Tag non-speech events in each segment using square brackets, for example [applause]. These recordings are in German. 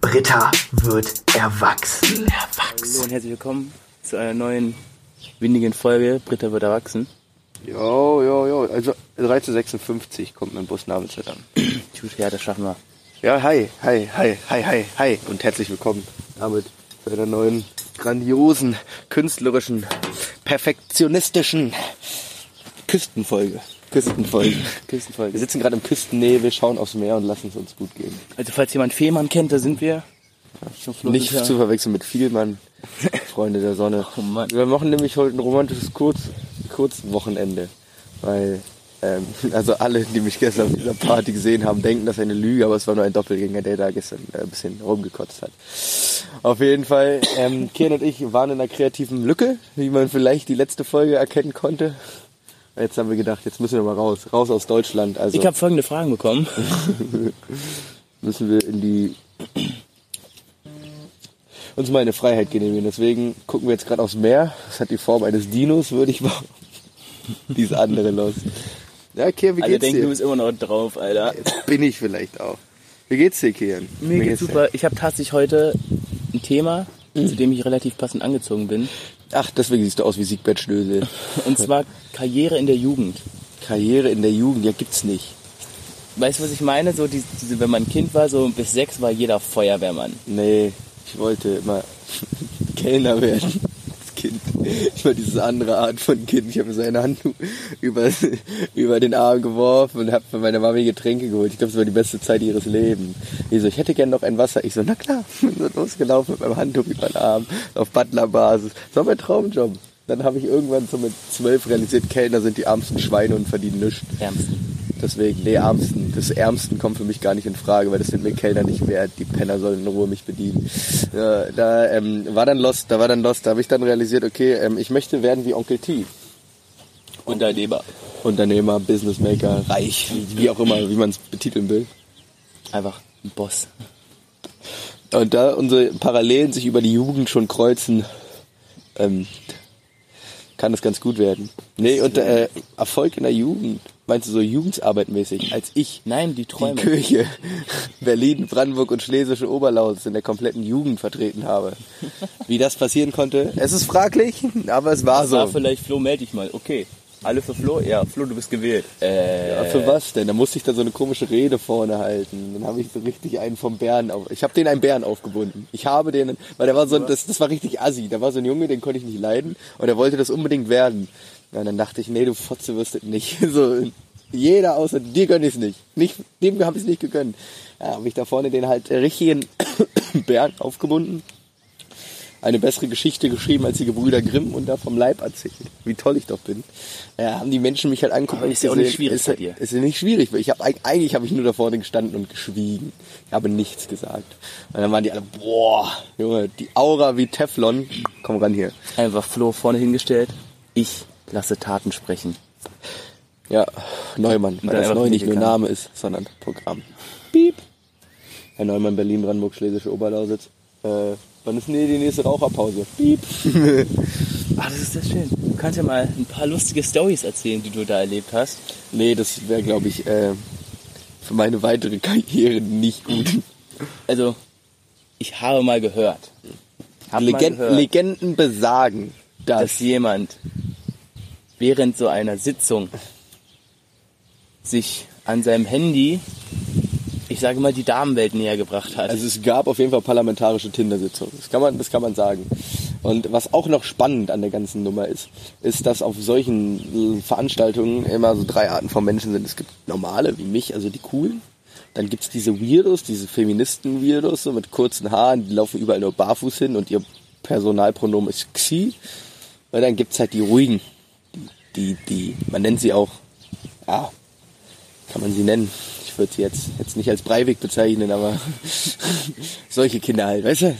Britta wird erwachsen. Hallo und herzlich willkommen zu einer neuen windigen Folge. Britta wird erwachsen. Jo, jo, jo. Also 1356 kommt mein Bus Namenszeit an. [clears throat] Gut, ja, das schaffen wir. Ja, hi, hi, hi, hi, hi, hi und herzlich willkommen damit zu einer neuen grandiosen, künstlerischen, perfektionistischen Küstenfolge. Küstenfolge. [laughs] Küstenfolge. Wir sitzen gerade im Küstennebel, schauen aufs Meer und lassen es uns gut gehen. Also falls jemand Fehmarn kennt, da sind wir. Nicht ja- zu verwechseln mit Vielmann, [laughs] Freunde der Sonne. Oh. Wir machen nämlich heute ein romantisches Kurz Kurzwochenende. Weil, ähm, also alle, die mich gestern auf dieser Party gesehen haben, denken, das ist eine Lüge, aber es war nur ein Doppelgänger, der da gestern äh, ein bisschen rumgekotzt hat. Auf jeden Fall, ähm, Kian und ich waren in einer kreativen Lücke, wie man vielleicht die letzte Folge erkennen konnte. Jetzt haben wir gedacht, jetzt müssen wir mal raus, raus aus Deutschland. Also Ich habe folgende Fragen bekommen. [laughs] müssen wir in die uns mal eine Freiheit genehmigen. Deswegen gucken wir jetzt gerade aufs Meer. Das hat die Form eines Dinos, würde ich mal. [laughs] Diese andere los. Ja, Kian, wie Alle geht's denken, du dir? bist immer noch drauf, Alter. Jetzt bin ich vielleicht auch. Wie geht's dir, Kian? Mir geht's super. Ich habe tatsächlich heute ein Thema, Mhm. zu dem ich relativ passend angezogen bin. Ach, deswegen siehst du aus wie Siegbert Schnösel. [laughs] Und zwar Karriere in der Jugend. Karriere in der Jugend, ja gibt's nicht. Weißt du, was ich meine? So diese, diese, wenn man ein Kind war, so bis sechs war jeder Feuerwehrmann. Nee, ich wollte immer [laughs] Kellner werden. Kind. Ich war diese andere Art von Kind. Ich habe mir so ein Handtuch über, über den Arm geworfen und habe für meine Mami Getränke geholt. Ich glaube, es war die beste Zeit ihres Lebens. Die so, ich hätte gern noch ein Wasser. Ich so, na klar. [laughs] Und so losgelaufen mit meinem Handtuch über den Arm auf Butlerbasis. Das war mein Traumjob. Dann habe ich irgendwann so mit zwölf realisiert, Kellner sind die ärmsten Schweine und verdienen nichts. Ärmsten. Deswegen, nee, Ärmsten. Das Ärmsten kommt für mich gar nicht in Frage, weil das sind mir Kellner nicht wert. Die Penner sollen in Ruhe mich bedienen. Ja, da ähm, war dann Lost, da war dann Lost. Da habe ich dann realisiert, okay, ähm, ich möchte werden wie Onkel T. Unternehmer. Unternehmer, Businessmaker, reich, wie, wie auch immer, wie man es betiteln will. Einfach ein Boss. Und da unsere Parallelen sich über die Jugend schon kreuzen, ähm, kann es ganz gut werden. Nee, und äh, Erfolg in der Jugend, meinst du so Jugendsarbeitmäßig, als ich Nein, die die Träume. Kirche [laughs] Berlin, Brandenburg und Schlesische Oberlausitz in der kompletten Jugend vertreten habe. Wie das passieren konnte, es ist fraglich, aber es war Das so. war vielleicht Flo, melde dich mal. Okay. Alle für Flo? Ja, Flo, du bist gewählt. Äh, Ja, für was denn? Da musste ich da so eine komische Rede vorne halten. Dann habe ich so richtig einen vom Bären auf. Ich habe den einen Bären aufgebunden. Ich habe den, weil der war so, das, das war richtig assi. Da war so ein Junge, den konnte ich nicht leiden und er wollte das unbedingt werden. Ja, und dann dachte ich, nee, du Fotze wirst es nicht. [laughs] So, jeder außer dir gönn ich es nicht. nicht. Dem habe ich es nicht gegönnt. Ja, habe ich da vorne den halt richtigen [coughs] Bären aufgebunden. Eine bessere Geschichte geschrieben als die Gebrüder Grimm und da vom Leib erzählt. Wie toll ich doch bin. Ja, haben die Menschen mich halt angeguckt. Aber ist ja auch nicht schwierig ist, bei dir. Ist ja nicht schwierig. Ich hab, eigentlich habe ich nur da vorne gestanden und geschwiegen. Ich habe nichts gesagt. Und dann waren die alle, boah, Junge, die Aura wie Teflon. Komm ran hier. einfach Flo vorne hingestellt. Ich lasse Taten sprechen. Ja, Neumann, weil das neu nicht nur. Name ist, sondern Programm. Piep. Herr Neumann, Berlin, Brandenburg, Schlesische Oberlausitz. Äh, wann ist denn die nächste Raucherpause? Piep. [laughs] Ah, das ist sehr schön. Du kannst ja mal ein paar lustige Stories erzählen, die du da erlebt hast. Nee, das wäre, glaube ich, äh, für meine weitere Karriere nicht gut. Also, ich habe mal gehört. Hab mal gehört, Legenden besagen, dass dass jemand während so einer Sitzung sich an seinem Handy, ich sage mal, die Damenwelt näher gebracht hat. Also es gab auf jeden Fall parlamentarische Tinder-Sitzungen. Das kann man, das kann man sagen. Und was auch noch spannend an der ganzen Nummer ist, ist, dass auf solchen Veranstaltungen immer so drei Arten von Menschen sind. Es gibt normale wie mich, also die coolen. Dann gibt's diese Weirdos, diese Feministen-Weirdos, so mit kurzen Haaren, die laufen überall nur barfuß hin und ihr Personalpronomen ist Xi. Und dann gibt's halt die ruhigen, die, die, man nennt sie auch, ja, kann man sie nennen. Ich würde sie jetzt, jetzt nicht als Breivik bezeichnen, aber [laughs] solche Kinder halt, weißt du?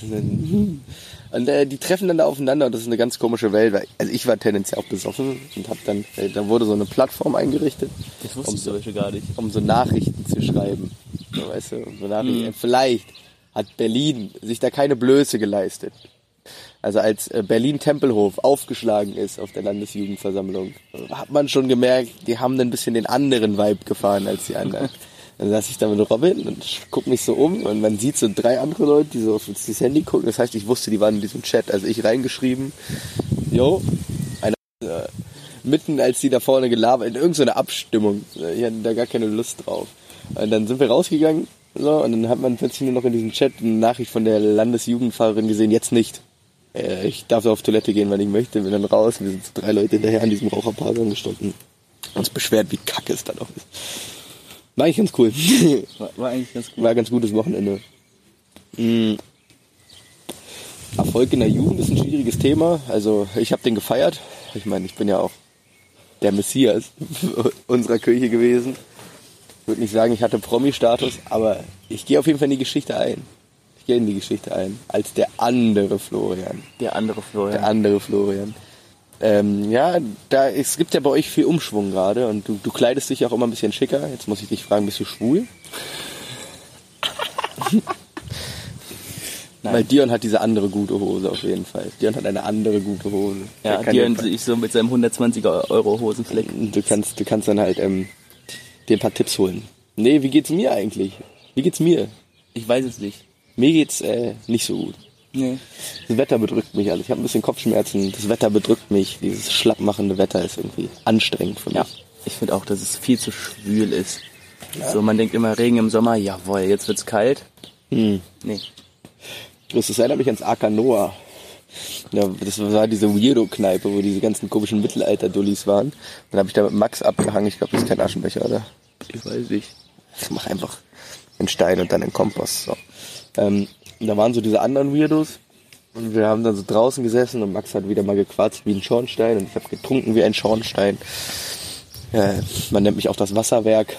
Und äh, die treffen dann da aufeinander und das ist eine ganz komische Welt. Weil, also ich war tendenziell auch besoffen und hab dann, äh, da wurde so eine Plattform eingerichtet, das wusste um ich zum Beispiel gar nicht. um so Nachrichten zu schreiben. So, weißt du, um so Nachrichten. Vielleicht hat Berlin sich da keine Blöße geleistet. Also als äh, Berlin-Tempelhof aufgeschlagen ist auf der Landesjugendversammlung, hat man schon gemerkt, die haben ein bisschen den anderen Vibe gefahren als die anderen. [laughs] Dann saß ich da mit Robin und guck mich so um und man sieht so drei andere Leute, die so auf das Handy gucken. Das heißt, ich wusste, die waren in diesem Chat. Also ich reingeschrieben, yo, eine, äh, mitten als die da vorne gelabert, in irgendeiner Abstimmung. Ich hatte da gar keine Lust drauf. Und dann sind wir rausgegangen, so, und dann hat man plötzlich nur noch in diesem Chat eine Nachricht von der Landesjugendfahrerin gesehen, jetzt nicht. Äh, ich darf auf Toilette gehen, wenn ich möchte, bin dann raus. Wir sind so drei Leute hinterher an diesem Raucherpavillon gestanden. Uns beschwert, wie kacke es da noch ist. War eigentlich ganz cool. [laughs] War, war eigentlich ganz gut. War ein ganz gutes Wochenende. Mhm. Erfolg in der Jugend ist ein schwieriges Thema. Also ich habe den gefeiert. Ich meine, ich bin ja auch der Messias [laughs] unserer Kirche gewesen. Ich würde nicht sagen, ich hatte Promi-Status, aber ich gehe auf jeden Fall in die Geschichte ein. Gehe in die Geschichte ein. Als der andere Florian. Der andere Florian. Der andere Florian. Ähm, ja, da, es gibt ja bei euch viel Umschwung gerade und du, du kleidest dich auch immer ein bisschen schicker. Jetzt muss ich dich fragen, bist du schwul? [laughs] Nein. Weil Dion hat diese andere gute Hose auf jeden Fall. Dion hat eine andere gute Hose. ja, Dion ich so mit seinem 120er Euro Hosenfleck. Du kannst, du kannst dann halt ähm, dir ein paar Tipps holen. Nee, wie geht's mir eigentlich? Wie geht's mir? Ich weiß es nicht. Mir geht's äh, nicht so gut. Nee. Das Wetter bedrückt mich alles. Ich habe ein bisschen Kopfschmerzen. Das Wetter bedrückt mich. Dieses schlappmachende Wetter ist irgendwie anstrengend für mich. Ja. Ich finde auch, dass es viel zu schwül ist. So, man denkt immer Regen im Sommer, jawohl, jetzt wird's kalt. Hm. Nee. Das erinnert mich ans Akanoa. Ja, das war diese Weirdo-Kneipe, wo diese ganzen komischen Mittelalter-Dullis waren. Dann habe ich da mit Max abgehangen. Ich glaube, das ist kein Aschenbecher, oder? Ich weiß nicht. Ich mach einfach einen Stein und dann einen Kompost. So. Ähm, da waren so diese anderen Weirdos. Und wir haben dann so draußen gesessen und Max hat wieder mal gequatscht wie ein Schornstein und ich habe getrunken wie ein Schornstein. Äh, man nennt mich auch das Wasserwerk.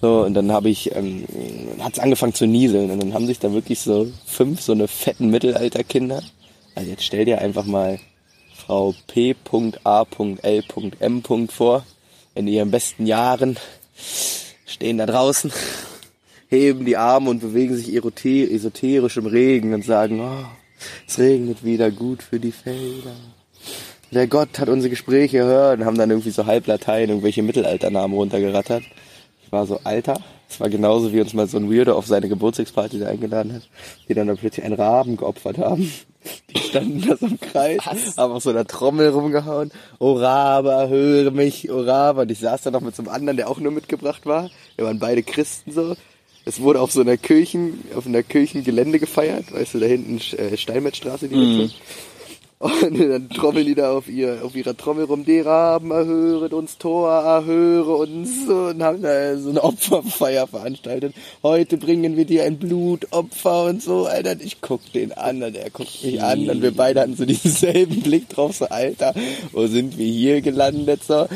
So, und dann habe ich, ähm, hat es angefangen zu nieseln und dann haben sich da wirklich so fünf so eine fetten Mittelalterkinder. Also jetzt stell dir einfach mal Frau P.A.L.M. vor, in ihren besten Jahren, stehen da draußen, heben die Arme und bewegen sich esoterisch im Regen und sagen, oh, es regnet wieder gut für die Felder. Der Gott hat unsere Gespräche gehört und haben dann irgendwie so halb Latein irgendwelche Mittelalternamen runtergerattert. Ich war so, Alter, es war genauso wie uns mal so ein Weirdo auf seine Geburtstagsparty da eingeladen hat, die dann, dann plötzlich einen Raben geopfert haben. Die standen da so im Kreis, haben auf so einer Trommel rumgehauen. O Rabe, höre mich, O Rabe. Und ich saß da noch mit so einem anderen, der auch nur mitgebracht war. Wir waren beide Christen so. Es wurde auf so einer Kirchen, auf einer Kirchengelände gefeiert, weißt du, da hinten äh, Steinmetzstraße, die Mitte. Und dann trommeln die da auf, ihr, auf ihrer Trommel rum, die Raben erhöret uns, Tor erhöre uns so, und haben da so eine Opferfeier veranstaltet. Heute bringen wir dir ein Blutopfer und so, Alter. Ich guck den an und er guckt mich an und wir beide hatten so denselben Blick drauf, so, Alter, wo sind wir hier gelandet, so.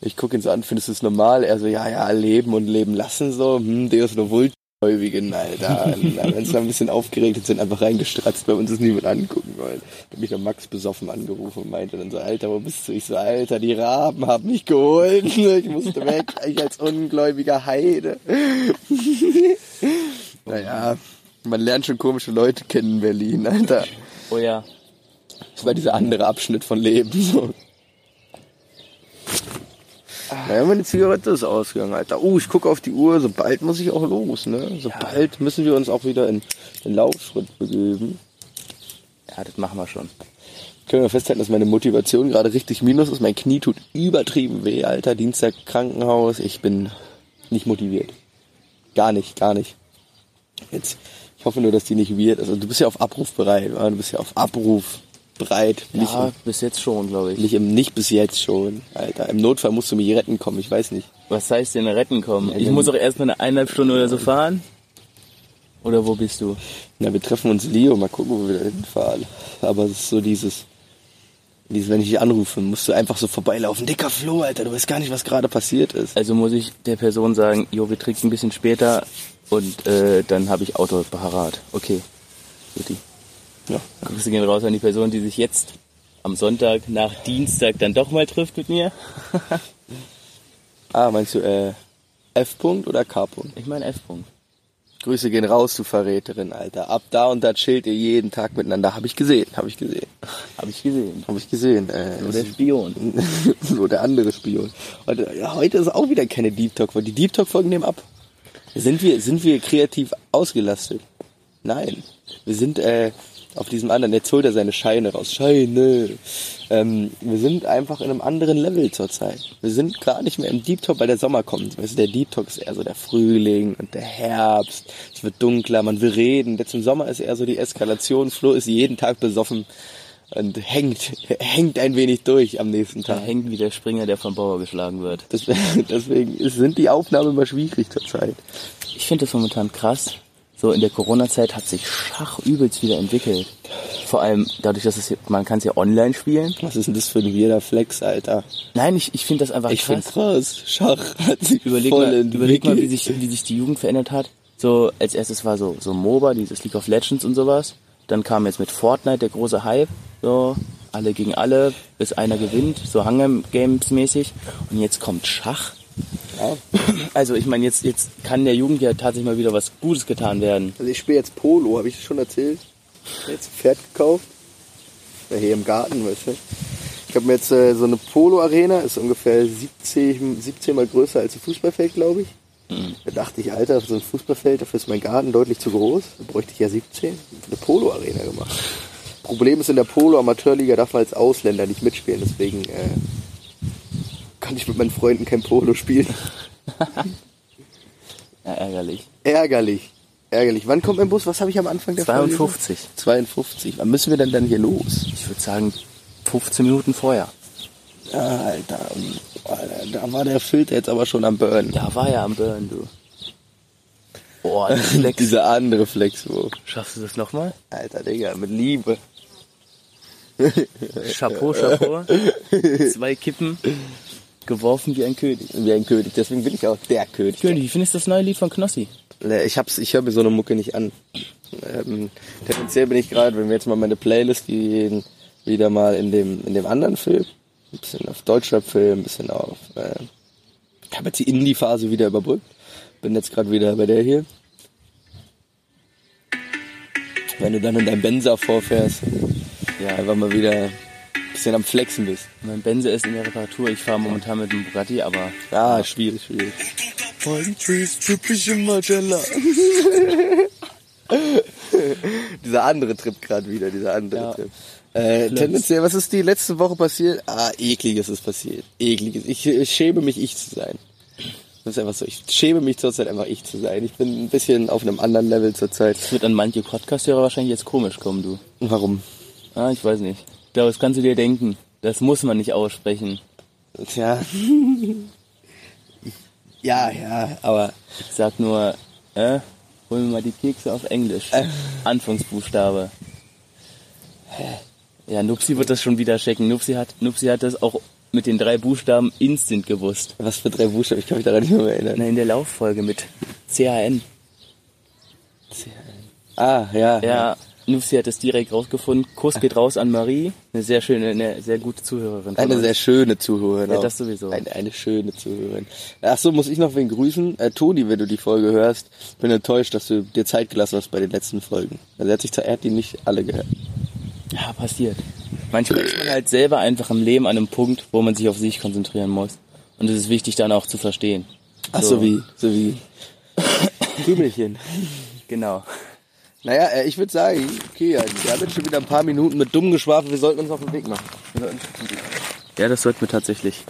Ich guck ihn so an, findest du es normal? Er so, ja, ja, leben und leben lassen, so, hm, Deus no vult. Gläubigen, Alter. Dann uns da ein bisschen aufgeregt und sind einfach reingestratzt, weil uns das niemand angucken wollen. Da hat mich der Max besoffen angerufen und meinte dann so, Alter, wo bist du? Ich so, Alter, die Raben haben mich geholt. [laughs] Ich musste weg, ich als ungläubiger Heide. [laughs] naja, man lernt schon komische Leute kennen in Berlin, Alter. Oh ja. Das war dieser andere Abschnitt von Leben. So. Naja, meine Zigarette ist ausgegangen, Alter. Oh, ich gucke auf die Uhr, sobald muss ich auch los, ne? Sobald müssen wir uns auch wieder in den Laufschritt begeben. Ja, das machen wir schon. Können wir festhalten, dass meine Motivation gerade richtig minus ist. Mein Knie tut übertrieben weh, Alter. Dienstag Krankenhaus. Ich bin nicht motiviert. Gar nicht, gar nicht. Jetzt, ich hoffe nur, dass die nicht weird ist. Also du bist ja auf Abruf bereit, oder? Du bist ja auf Abruf bereit. Nicht, Ja, im, bis jetzt schon, glaube ich. nicht, im, nicht bis jetzt schon, Alter. Im Notfall musst du mich retten kommen, ich weiß nicht. Was heißt denn retten kommen? Ich dann- muss auch erst mal eine eineinhalb Stunden oder so fahren. Oder wo bist du? Na, wir treffen uns Leo, mal gucken, wo wir da hinfahren. Aber es ist so dieses, dieses, wenn ich dich anrufe, musst du einfach so vorbeilaufen. Dicker Flo, Alter, du weißt gar nicht, was gerade passiert ist. Also muss ich der Person sagen, jo, wir trinken ein bisschen später und äh, dann habe ich Auto parat. Okay. Guti. Ja. Grüße gehen raus an die Person, die sich jetzt am Sonntag nach Dienstag dann doch mal trifft mit mir. [laughs] Ah, meinst du, äh, F-Punkt oder K-Punkt? Ich meine F-Punkt. Grüße gehen raus, du Verräterin, Alter. Ab da und da chillt ihr jeden Tag miteinander. Hab ich gesehen, hab ich gesehen. Habe ich gesehen. Hab ich gesehen. Äh, Nur der Spion. [laughs] so der andere Spion. Heute, ja, heute ist auch wieder keine Deep Talk, weil die Deep Talk Folgen nehmen ab. Sind wir, sind wir kreativ ausgelastet? Nein. Wir sind äh, auf diesem anderen, jetzt holt er seine Scheine raus. Scheine. Ähm, wir sind einfach in einem anderen Level zurzeit. Wir sind gar nicht mehr im Deep Talk, weil der Sommer kommt. Weißt du, der Deep Talk ist eher so der Frühling und der Herbst. Es wird dunkler, man will reden. Jetzt im Sommer ist eher so die Eskalation. Flo ist jeden Tag besoffen und hängt, hängt ein wenig durch am nächsten Tag. hängt wie der Springer, der vom Bauer geschlagen wird. [laughs] Deswegen ist- sind die Aufnahmen immer schwierig zurzeit. Ich finde das momentan krass. So in der Corona-Zeit hat sich Schach übelst wieder entwickelt. Vor allem dadurch, dass es hier, man kann es ja online spielen. Was ist denn das für ein weirder Flex, Alter? Nein, ich, ich finde das einfach Ich finde krass. krass. Schach hat sich Überleg voll mal, entwickelt. überleg mal, wie sich, wie sich die Jugend verändert hat. So, als erstes war so, so MOBA, dieses League of Legends und sowas. Dann kam jetzt mit Fortnite der große Hype. So, alle gegen alle, bis einer gewinnt. So Hunger Games mäßig. Und jetzt kommt Schach. Ja. Also, ich meine, jetzt, jetzt kann der Jugend ja tatsächlich mal wieder was Gutes getan werden. Also ich spiele jetzt Polo, habe ich das schon erzählt? Ich hab jetzt ein Pferd gekauft. Ja, hier im Garten, weißt du. Ich habe mir jetzt äh, so eine Polo-Arena, ist ungefähr 17, 17 mal größer als ein Fußballfeld, glaube ich. Da dachte ich, Alter, so ein Fußballfeld, dafür ist mein Garten deutlich zu groß. Da bräuchte ich ja 17. Eine Polo-Arena gemacht. Problem ist, in der Polo-Amateurliga darf man als Ausländer nicht mitspielen, deswegen äh, kann ich mit meinen Freunden kein Polo spielen. [laughs] Ja, ärgerlich. Ärgerlich. Ärgerlich. Wann kommt mein Bus? Was habe ich am Anfang der Folge 52. gesagt? 52. Wann müssen wir denn dann hier los? Ich würde sagen, 15 Minuten vorher. Ja, Alter, Alter, da war der Filter jetzt aber schon am Burn. Da war er am Burn, du. Boah, [laughs] Flex. Dieser andere Flex, wo. Schaffst du das nochmal? Alter, Digga, mit Liebe. Chapeau, Chapeau. [laughs] Zwei Kippen, geworfen wie ein König. Wie ein König, deswegen bin ich auch der König. König, wie findest du das neue Lied von Knossi? Ne, Ich hab's, ich höre mir so eine Mucke nicht an. Ähm, tendenziell bin ich gerade, wenn wir jetzt mal meine Playlist gehen, wieder mal in dem, in dem anderen Film. Ein bisschen auf Deutschrap-Film, ein bisschen auf, äh, ich habe jetzt die Indie-Phase wieder überbrückt. Bin jetzt gerade wieder bei der hier. Wenn du dann in deinem Benzer vorfährst, Ja, einfach mal wieder bisschen am Flexen bist. mein Benze ist in der Reparatur. Ich fahre momentan mit dem Bugatti, aber Ja, schwierig, schwierig. Magella. [laughs] dieser andere Trip gerade wieder, dieser andere Ja. Trip. Äh, tendenziell, was ist die letzte Woche passiert? Ah, ekliges ist passiert. Ekliges. Ich, ich schäme mich, ich zu sein. Das ist einfach so. Ich schäme mich zurzeit einfach, ich zu sein. Ich bin ein bisschen auf einem anderen Level zurzeit. es wird an manche Podcast-Hörer wahrscheinlich jetzt komisch kommen, du. Warum? Ah, ich weiß nicht. Ich glaube, das kannst du dir denken. Das muss man nicht aussprechen. Tja. ja, ja, aber Ich sag nur, äh, hol mir mal die Kekse auf Englisch. Anfangsbuchstabe. Ja, Nupsi wird das schon wieder checken. Nupsi hat, Nupsi hat das auch mit den drei Buchstaben instant gewusst. was für drei Buchstaben? Ich kann mich daran nicht mehr erinnern. Na, in der Lauffolge mit CHN. Ah, ja. Ja, Nupsi hat es direkt rausgefunden. Kuss geht raus an Marie. Eine sehr schöne, eine sehr gute Zuhörerin. Eine sehr schöne Zuhörerin. Ja, das sowieso. Eine, eine schöne Zuhörerin. Ach so, muss ich noch wen grüßen? Äh, Toni, wenn du die Folge hörst, bin enttäuscht, dass du dir Zeit gelassen hast bei den letzten Folgen. Also er hat sich, er hat die nicht alle gehört. Ja, passiert. Manchmal ist man halt selber einfach im Leben an einem Punkt, wo man sich auf sich konzentrieren muss. Und es ist wichtig, dann auch zu verstehen. Ach so, wie, so wie [coughs] Krümelchen. Genau. Naja, äh, ich würde sagen, okay, wir haben jetzt schon wieder ein paar Minuten mit dumm geschwafelt, wir sollten uns auf den Weg machen. Ja, das sollten wir tatsächlich.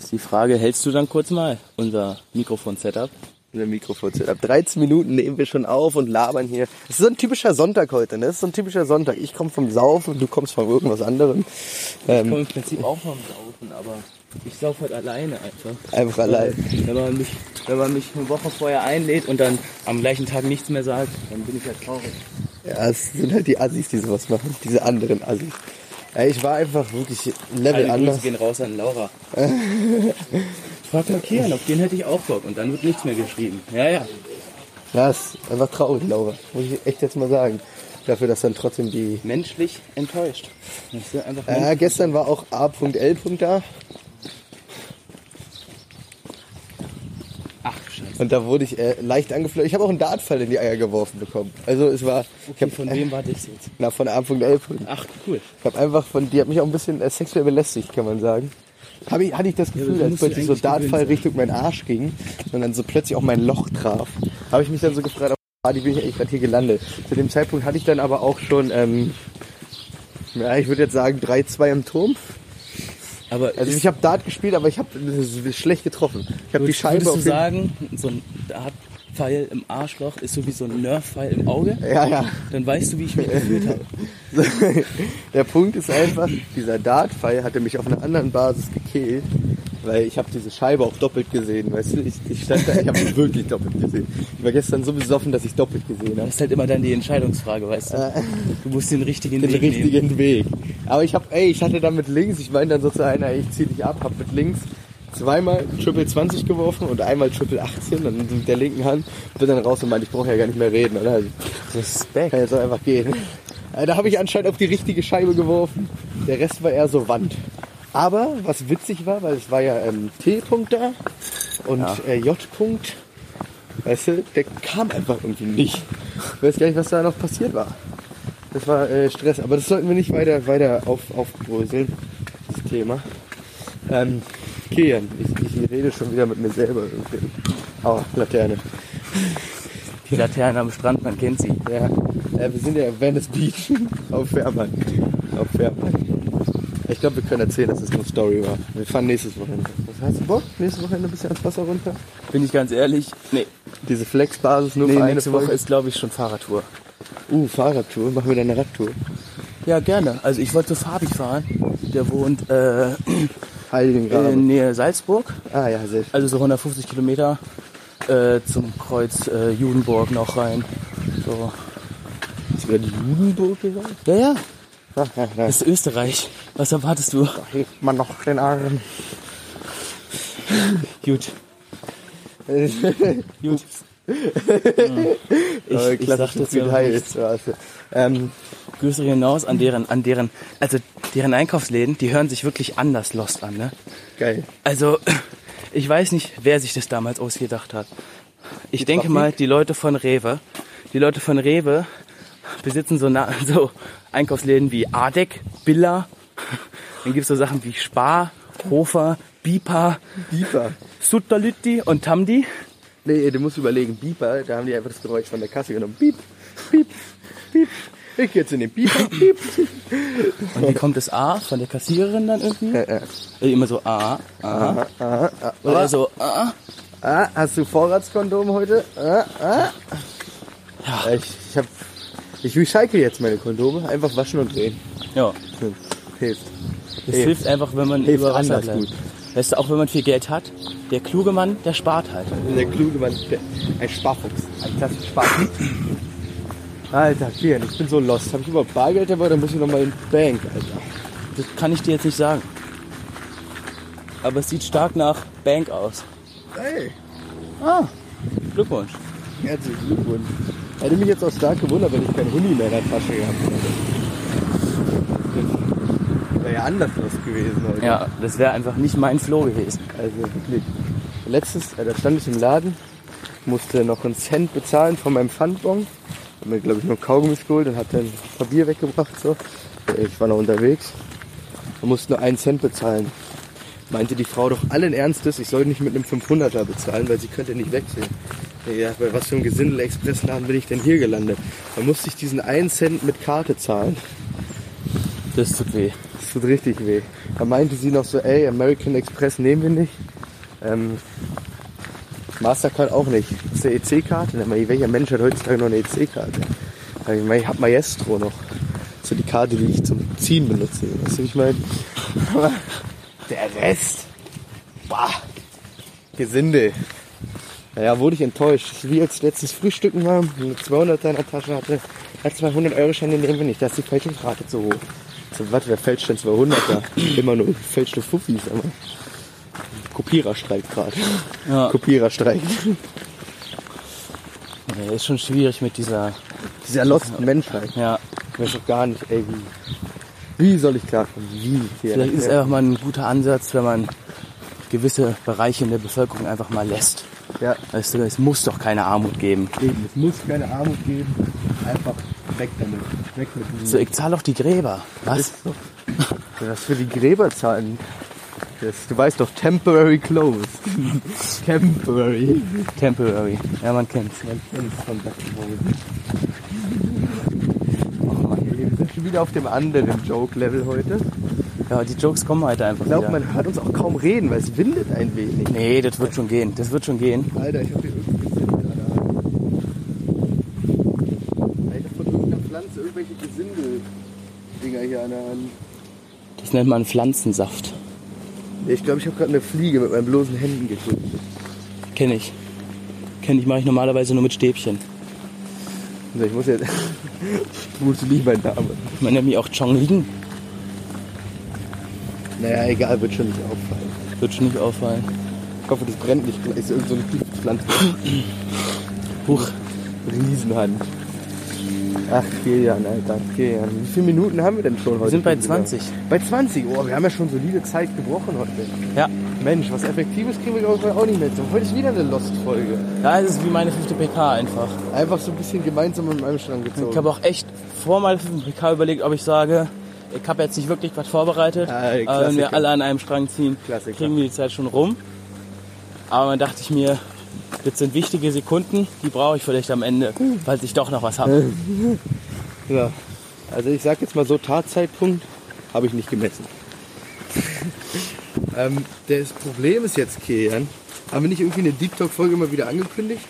Ist die Frage, hältst du dann kurz mal unser Mikrofon-Setup? Unser Mikrofon ab 13 Minuten nehmen wir schon auf und labern hier. Es ist so ein typischer Sonntag heute, ne? Es ist so ein typischer Sonntag. Ich komme vom Saufen, du kommst von irgendwas anderem. Ich Ähm, komme im Prinzip auch vom Saufen, aber ich sauf halt alleine einfach. einfach allein. Wenn man, mich, wenn man mich eine Woche vorher einlädt und dann am gleichen Tag nichts mehr sagt, dann bin ich halt traurig. Ja, es sind halt die Assis, die sowas machen. Diese anderen Assis. Ja, ich war einfach wirklich ein Level Alle anders. Grüße gehen raus an Laura. [laughs] Frag mal Kian, auf den hätte ich auch Bock. Und dann wird nichts mehr geschrieben. Ja, ja. Ja, ist einfach traurig, Laura. Muss ich echt jetzt mal sagen. Dafür, dass dann trotzdem die... Menschlich enttäuscht. Das ist einfach Ja, gestern war auch A.L. da. Ach, scheiße. Und da wurde ich äh, leicht angeflogen. Ich habe auch einen Dartfall in die Eier geworfen bekommen. Also es war... Ich hab, Von wem war das jetzt? [laughs] Na, von A.L. Ach, cool. Ich habe einfach von... Die hat mich auch ein bisschen äh, sexuell belästigt, kann man sagen. hab ich, hatte ich das Gefühl, du als plötzlich so Dartfall Richtung meinen Arsch ging und dann so plötzlich auch mein Loch traf. Habe ich mich dann so gefragt, ah, die bin ich eigentlich gerade hier gelandet. Zu dem Zeitpunkt hatte ich dann aber auch schon, ähm, ja, ich würde jetzt sagen 3-2 im Turm. Aber Also ich habe Dart gespielt, aber ich habe schlecht getroffen. Ich habe die Scheibe würdest auf du sagen, so ein Dartpfeil im Arschloch ist so wie so ein Nerf-Pfeil im Auge? Ja, ja. Dann weißt du, wie ich mich gefühlt habe. [laughs] Der Punkt ist einfach, dieser Dartpfeil hatte mich auf einer anderen Basis gekillt, weil ich habe diese Scheibe auch doppelt gesehen, weißt du? Ich, ich stand da, ich habe ihn wirklich doppelt gesehen. Ich war gestern so besoffen, dass ich doppelt gesehen habe. Das ist halt immer dann die Entscheidungsfrage, weißt du? Du musst den richtigen Den Weg nehmen. richtigen Weg. Aber ich habe, ey, ich hatte dann mit links, ich meine dann so zu einer, ey, ich zieh dich ab, hab mit links zweimal Triple 20 geworfen und einmal Triple 18, dann mit der linken Hand, bin dann raus und meinte, ich brauche ja gar nicht mehr reden, oder? Respekt. Kann jetzt einfach gehen. Äh, Da habe ich anscheinend auf die richtige Scheibe geworfen. Der Rest war eher so Wand. Aber was witzig war, weil es war ja ähm, T-Punkt da und Ja. äh, J-Punkt, weißt du, der kam einfach irgendwie nicht. Ich weiß gar nicht, was da noch passiert war. Das war äh, Stress, aber das sollten wir nicht weiter, weiter auf, aufbröseln, das Thema. Ähm, Kian, ich, ich rede schon wieder mit mir selber irgendwie. Aua, Laterne. Die Laterne am Strand, man kennt sie. Ja, äh, wir sind ja in Venice Beach [laughs] auf Fährmann. Auf Fährmann. Ich glaube, wir können erzählen, dass es eine Story war. Wir fahren nächstes Wochenende. Was hast du Bock? Nächstes Wochenende ein bisschen ans Wasser runter? Bin ich ganz ehrlich? Nee. Diese Flex-Basis nur Nee, für eine nächste? Woche ist, glaube ich, schon Fahrradtour. Uh, Fahrradtour. Machen wir dann eine Radtour. Ja, gerne. Also ich wollte zu Fabi fahren. Der wohnt äh, [clears throat] Heiligengraben. in Nähe Salzburg. ah ja, sehr schön. Also so 150 Kilometer äh, zum Kreuz äh, Judenburg noch rein. So. Hast du gerade Judenburg gesagt? Ja, ja. Ach, ja, nein. Das ist Österreich. Was erwartest du? hebt man noch den Arm. Gut. Gut. Ich, ich klassische dachte ja Südheilstraße. Ähm, Grüße hinaus an deren, an deren, also deren Einkaufsläden, die hören sich wirklich anders Lost an, ne? geil. Also, ich weiß nicht, wer sich das damals ausgedacht hat. Ich denke Trafik? mal, die Leute von Rewe. Die Leute von Rewe besitzen so, na, [laughs] so Einkaufsläden wie Adek, Billa. [laughs] Dann gibt's so Sachen wie Spar, Hofer, Bipa, Biber. Sutterlütti und Tamdi. Nee, du musst überlegen, Biber, da haben die einfach das Geräusch von der Kasse genommen. Piep, piep, piep. Ich geh jetzt in den Biber, piep. Und wie kommt das A von der Kassiererin dann irgendwie? Äh, äh. Äh, Immer so A, A. Ah, ah, Oder so A. ah, hast du Vorratskondom heute? Ah, ah. Ja. Ich, ich hab, ich recycle jetzt meine Kondome. Einfach waschen und drehen. Ja. Hm, Hilft. Das Hilft. hilft einfach, wenn man Hilft über Wasser bleibt. gut. Weißt du, auch wenn man viel Geld hat, der kluge Mann, der spart halt. Der kluge Mann, der, ein Sparfuchs. Ein klassischer Sparfuchs. Alter, Kian, ich bin so lost. Hab ich überhaupt Bargeld dabei? Dann muss ich noch mal in die Bank, Alter. Das kann ich dir jetzt nicht sagen. Aber es sieht stark nach Bank aus. Hey, Ah, Glückwunsch. herzlichen Glückwunsch. Hätte mich jetzt auch stark gewundert, wenn ich kein Huni mehr in der Tasche gehabt hätte. Wäre ja anders los gewesen heute. Ja, das wäre einfach nicht mein Flow gewesen. Also wirklich. Letztes, äh, da stand ich im Laden, musste noch einen Cent bezahlen von meinem Pfandbon. Hab mir, glaube ich, nur Kaugummis geholt und hat dann ein Bier weggebracht. So. Äh, Ich war noch unterwegs. und musste nur einen Cent bezahlen. Meinte die Frau doch allen Ernstes, ich soll nicht mit einem 500er bezahlen, weil sie könnte nicht wechseln. Ja, bei was für einem Gesindel-Expressladen bin ich denn hier gelandet? Da musste ich diesen einen Cent mit Karte zahlen. Das tut weh. Das tut richtig weh. Da meinte sie noch so, ey, American Express nehmen wir nicht. Ähm, Mastercard auch nicht. Das ist eine EC-Karte. Welcher Mensch hat heutzutage noch eine EC-Karte? Ich, meine, ich hab Maestro noch. So die Karte, die ich zum Ziehen benutze. Weißt du, ich meine? Aber der Rest, bah, Gesinde. Naja, wurde ich enttäuscht. Wie als letztes Frühstücken war, eine 200er in der Tasche hatte, hat 200 Euro Scheine nehmen wir nicht. Da ist die Fälschungsrate zu hoch. Was, wer fälscht denn 200er? Immer nur gefälschte Fuffis, aber. Kopierer streikt gerade. Ja. Kopierer streikt. Ja, ist schon schwierig mit dieser. Dieser losten Menschheit. Ja, Ich weiß doch gar nicht, ey, wie. Wie soll ich klarkommen? Wie? Vielleicht ist einfach mal ein guter Ansatz, wenn man gewisse Bereiche in der Bevölkerung einfach mal lässt. ja, Weißt du, es muss doch keine Armut geben. eben. Es muss keine Armut geben. Einfach weg damit. Weg mit. So, ich zahle doch die Gräber. Was? So. Was für die Gräber zahlen. Das, du weißt doch, temporary closed. [laughs] temporary. Temporary. Ja, man kennt's. Man kennt's von. Oh Mann, wir sind schon wieder auf dem anderen Joke-Level heute. Ja, die Jokes kommen heute einfach Ich glaube, wieder. man hört uns auch kaum reden, weil es windet ein wenig. Nee, das wird schon gehen. Das wird schon gehen. Alter, ich hab hier irgendwie Gesindel gerade an. Ich hab von irgendeiner Pflanze irgendwelche Gesindel-Dinger hier an der Hand. Das nennt man Pflanzensaft. Ich glaube, ich habe gerade eine Fliege mit meinen bloßen Händen getötet. Kenn ich. Kenn ich, mache ich normalerweise nur mit Stäbchen. Also ich muss jetzt. [laughs] Bruce Lee, mein Name. Man nennt mich auch Chong Ling. Naja, egal, wird schon nicht auffallen. Wird schon nicht auffallen. Ich hoffe, das brennt nicht gleich. Ist irgend so eine Giftpflanze. Huch. Riesenhand. Ach, Kilian, Alter, Kilian. Wie viele Minuten haben wir denn schon heute? Wir sind bei schon wieder? 20. Bei 20? Oh, wir haben ja schon solide Zeit gebrochen heute. Ja. Mensch, was Effektives kriegen wir glaube ich auch nicht mehr. Heute ist wieder eine Lost-Folge. Ja, es ist wie meine fünfte PK einfach. Einfach so ein bisschen gemeinsam mit meinem Strang gezogen. Ich habe auch echt vor meiner fünften PK überlegt, ob ich sage, ich habe jetzt nicht wirklich was vorbereitet. Ah, aber wenn wir alle an einem Strang ziehen, Klassiker. kriegen wir die Zeit schon rum. Aber dann dachte ich mir, das sind wichtige Sekunden, die brauche ich vielleicht am Ende, falls ich doch noch was habe. Ja. Also ich sag jetzt mal so, Tatzeitpunkt habe ich nicht gemessen. [laughs] ähm, das Problem ist jetzt, Kilian, haben wir nicht irgendwie eine Deep Talk-Folge mal wieder angekündigt?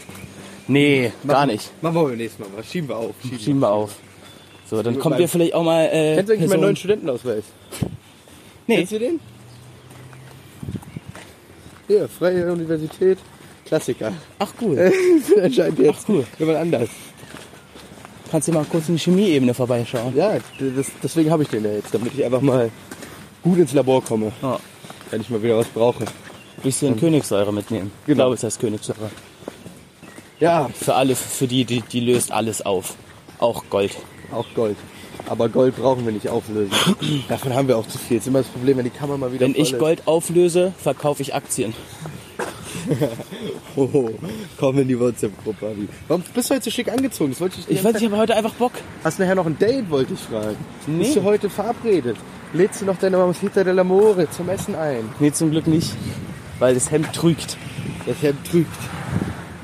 Nee, gar Machen- nicht. Machen wir beim nächsten Mal was. Schieben wir auf. Schieben Schieben wir auf. So, dann kommt ihr vielleicht auch mal. Äh, Kennst du eigentlich meinen Person- neuen Studentenausweis? Nee, Kennst du den? Hier, Freie Universität. Klassiker. ach cool. [laughs] Anscheinend jetzt. Ach, cool. Jemand anders. Kannst du mal kurz in die Chemieebene vorbeischauen. Ja, das, deswegen habe ich den ja jetzt, damit ich einfach mal gut ins Labor komme, Ja. wenn ich mal wieder was brauche. Bisschen Königssäure mitnehmen. Ich Genau. glaube, es heißt Königssäure. Ja, Für alle, für die, die, die löst alles auf. Auch Gold. auch Gold. Aber Gold brauchen wir nicht auflösen. [clears throat] Davon haben wir auch zu viel. Das ist immer das Problem, wenn die Kammer mal wieder Wenn ich. Gold auflöse, verkaufe ich Aktien. [laughs] Oh, komm in die WhatsApp-Gruppe, Abi. Warum bist du heute so schick angezogen? Das wollte ich, Ich weiß, ich habe heute einfach Bock. Hast du nachher noch ein Date, wollte ich fragen. Nee. Bist du heute verabredet? Lädst du noch deine Mamacita dell'Amore zum Essen ein? Nee, zum Glück nicht. Weil das Hemd trügt. Das Hemd trügt.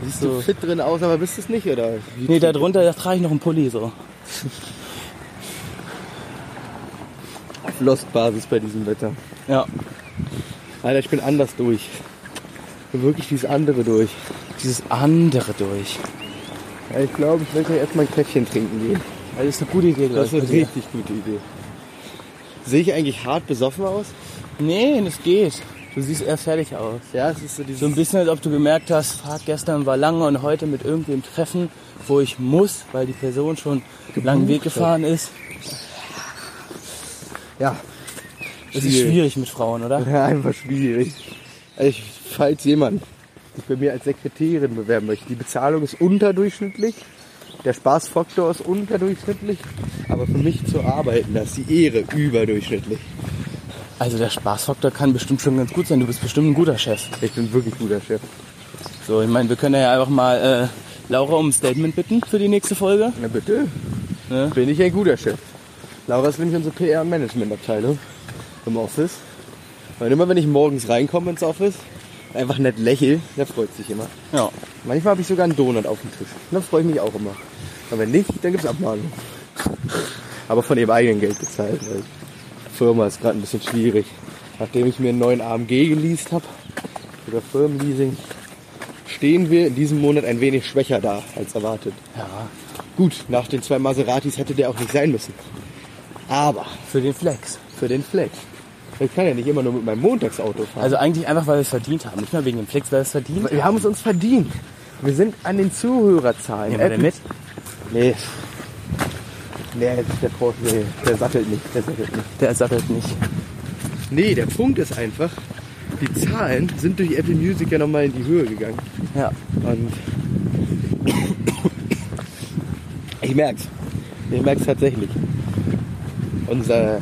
Siehst du So. fit drin aus, aber bist es nicht, oder? Wie Nee, da drunter da trage ich noch einen Pulli so. Lost-Basis bei diesem Wetter. Ja. Alter, ich bin anders durch. Wirklich dieses andere durch. Dieses andere durch. Ja, ich glaube, ich gleich erstmal ein Käffchen trinken gehen. Das ist eine gute Idee, Das ist eine richtig gute Idee. Sehe ich eigentlich hart besoffen aus? Nee, das geht. Du siehst eher fertig aus. Ja, es ist so dieses... So ein bisschen, als ob du gemerkt hast, Fahrt gestern war lange und heute mit irgendwem treffen, wo ich muss, weil die Person schon einen langen Weg gefahren ist. ja, Das ist schwierig mit Frauen, oder? Ja, einfach schwierig. Also Ich, falls jemand sich bei mir als Sekretärin bewerben möchte, die Bezahlung ist unterdurchschnittlich, der Spaßfaktor ist unterdurchschnittlich, aber für mich zu arbeiten, da ist die Ehre überdurchschnittlich. Also der Spaßfaktor kann bestimmt schon ganz gut sein. Du bist bestimmt ein guter Chef. Ich bin wirklich guter Chef. So, ich meine, wir können ja einfach mal äh, Laura um ein Statement bitten für die nächste Folge. Na bitte, Ne? bin ich ein guter Chef. Laura ist nämlich unsere PR- und Management-Abteilung im Office. Und immer wenn ich morgens reinkomme ins Office, einfach nett lächle, der freut sich immer. Ja. Manchmal habe ich sogar einen Donut auf dem Tisch. Und dann freue ich mich auch immer. Und wenn nicht, dann gibt es Abmahnung. [laughs] Aber von ihrem eigenen Geld gezahlt. Weil die Firma ist gerade ein bisschen schwierig. Nachdem ich mir einen neuen AMG geleast habe, über Firmenleasing, stehen wir in diesem Monat ein wenig schwächer da als erwartet. Ja. Gut, nach den zwei Maseratis hätte der auch nicht sein müssen. Aber Für den Flex. für den Flex. Ich kann ja nicht immer nur mit meinem Montagsauto fahren. Also eigentlich einfach, weil wir es verdient haben. Nicht mal wegen dem Flex, weil wir es verdient wir haben es uns verdient. Wir sind an den Zuhörerzahlen. Nehmen wir den mit? Nee. Nee, der Porsche, nee, der sattelt nicht, der sattelt nicht. Der sattelt nicht. Nee, der Punkt ist einfach, die Zahlen sind durch Apple Music ja nochmal in die Höhe gegangen. Ja. Und ich merk's. Ich merk's tatsächlich. Unser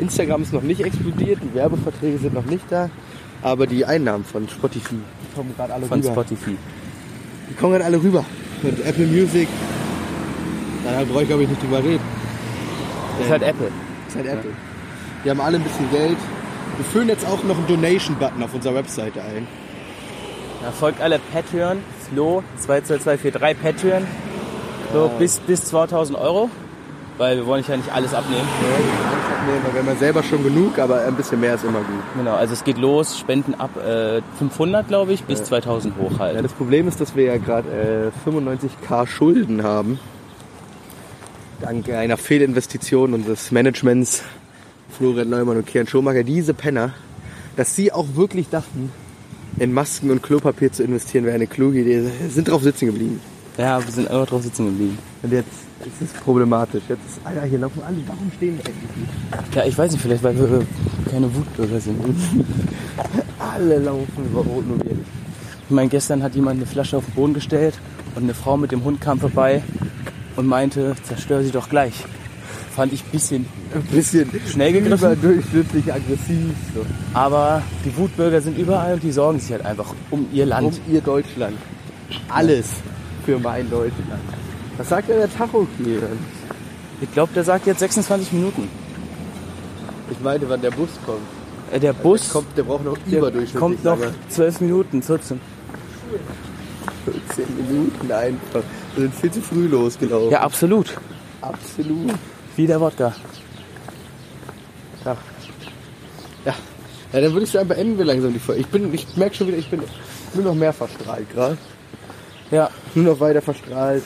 Instagram ist noch nicht explodiert, die Werbeverträge sind noch nicht da, aber die Einnahmen von Spotify kommen gerade alle Von rüber. Spotify. Die kommen gerade alle rüber. Mit Apple Music. Da brauche ich glaube ich nicht drüber reden. Das ist halt Apple. Das ist halt Apple. Die haben alle ein bisschen Geld Wir füllen jetzt auch noch einen Donation-Button auf unserer Webseite ein. Ja, folgt alle Patreon, Flo 22243 Patreon. So bis, bis 2000 Euro. Weil wir wollen ja nicht alles abnehmen. Nee, weil wir haben ja selber schon genug, aber ein bisschen mehr ist immer gut. Genau, also es geht los, Spenden ab äh, 500, glaube ich, bis 2000 hoch Ja, halt. das Problem ist, dass wir ja gerade äh, 95k Schulden haben. Dank einer Fehlinvestition unseres Managements Florian Neumann und Kian Schomacher. Diese Penner, dass sie auch wirklich dachten, in Masken und Klopapier zu investieren, wäre eine kluge Idee. Sind drauf sitzen geblieben. Ja, wir sind einfach drauf sitzen geblieben. Und jetzt ist es problematisch. Jetzt ist, Alter, hier laufen alle. Warum stehen wir eigentlich nicht? Ja, ich weiß nicht, vielleicht weil wir keine Wutbürger sind. [laughs] Alle laufen über Rot wir nicht. Ich meine, gestern hat jemand eine Flasche auf den Boden gestellt und eine Frau mit dem Hund kam vorbei und meinte, zerstör sie doch gleich. Fand ich ein bisschen, Ein bisschen Schnell gegriffen. überdurchschnittlich aggressiv. So. aber die Wutbürger sind überall und die sorgen sich halt einfach um ihr Land. Um ihr Deutschland. Alles für mein Deutschland. Was sagt denn der Tacho hier? Ich glaube, der sagt jetzt 26 Minuten. Ich meine, wann der Bus kommt. Äh, der Bus Der, kommt, der braucht noch der überdurchschnittlich kommt noch lange. 12 Minuten, 14. 14 Minuten einfach. Wir sind viel zu früh losgelaufen. Ja, absolut. absolut. Wie der Wodka. Ja. ja. Ja, dann würde ich sagen, beenden wir langsam die Folge. Ich bin, ich merke schon wieder, ich bin nur noch mehr verstrahlt gerade. Ja, [laughs] Nur noch weiter verstrahlt.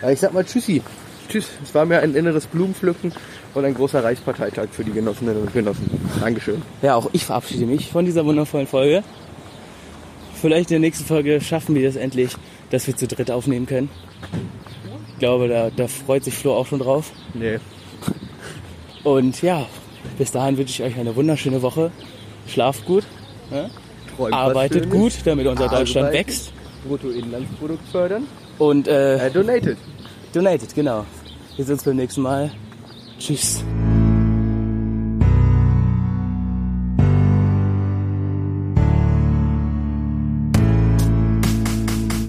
Ja, ich sag mal Tschüssi. Tschüss. Es war mir ein inneres Blumenpflücken und ein großer Reichsparteitag für die Genossinnen und Genossen. Dankeschön. ja, auch ich verabschiede mich von dieser wundervollen Folge. Vielleicht in der nächsten Folge schaffen wir es endlich, dass wir zu dritt aufnehmen können. Ich glaube, da, da freut sich Flo auch schon drauf. Nee. Und ja, bis dahin wünsche ich euch eine wunderschöne Woche. Schlaft gut, was arbeitet gut, damit unser Deutschland Arbeiten. wächst. Bruttoinlandsprodukt fördern. Und äh, Äh, donated. donated, genau. Wir sehen uns beim nächsten Mal. Tschüss.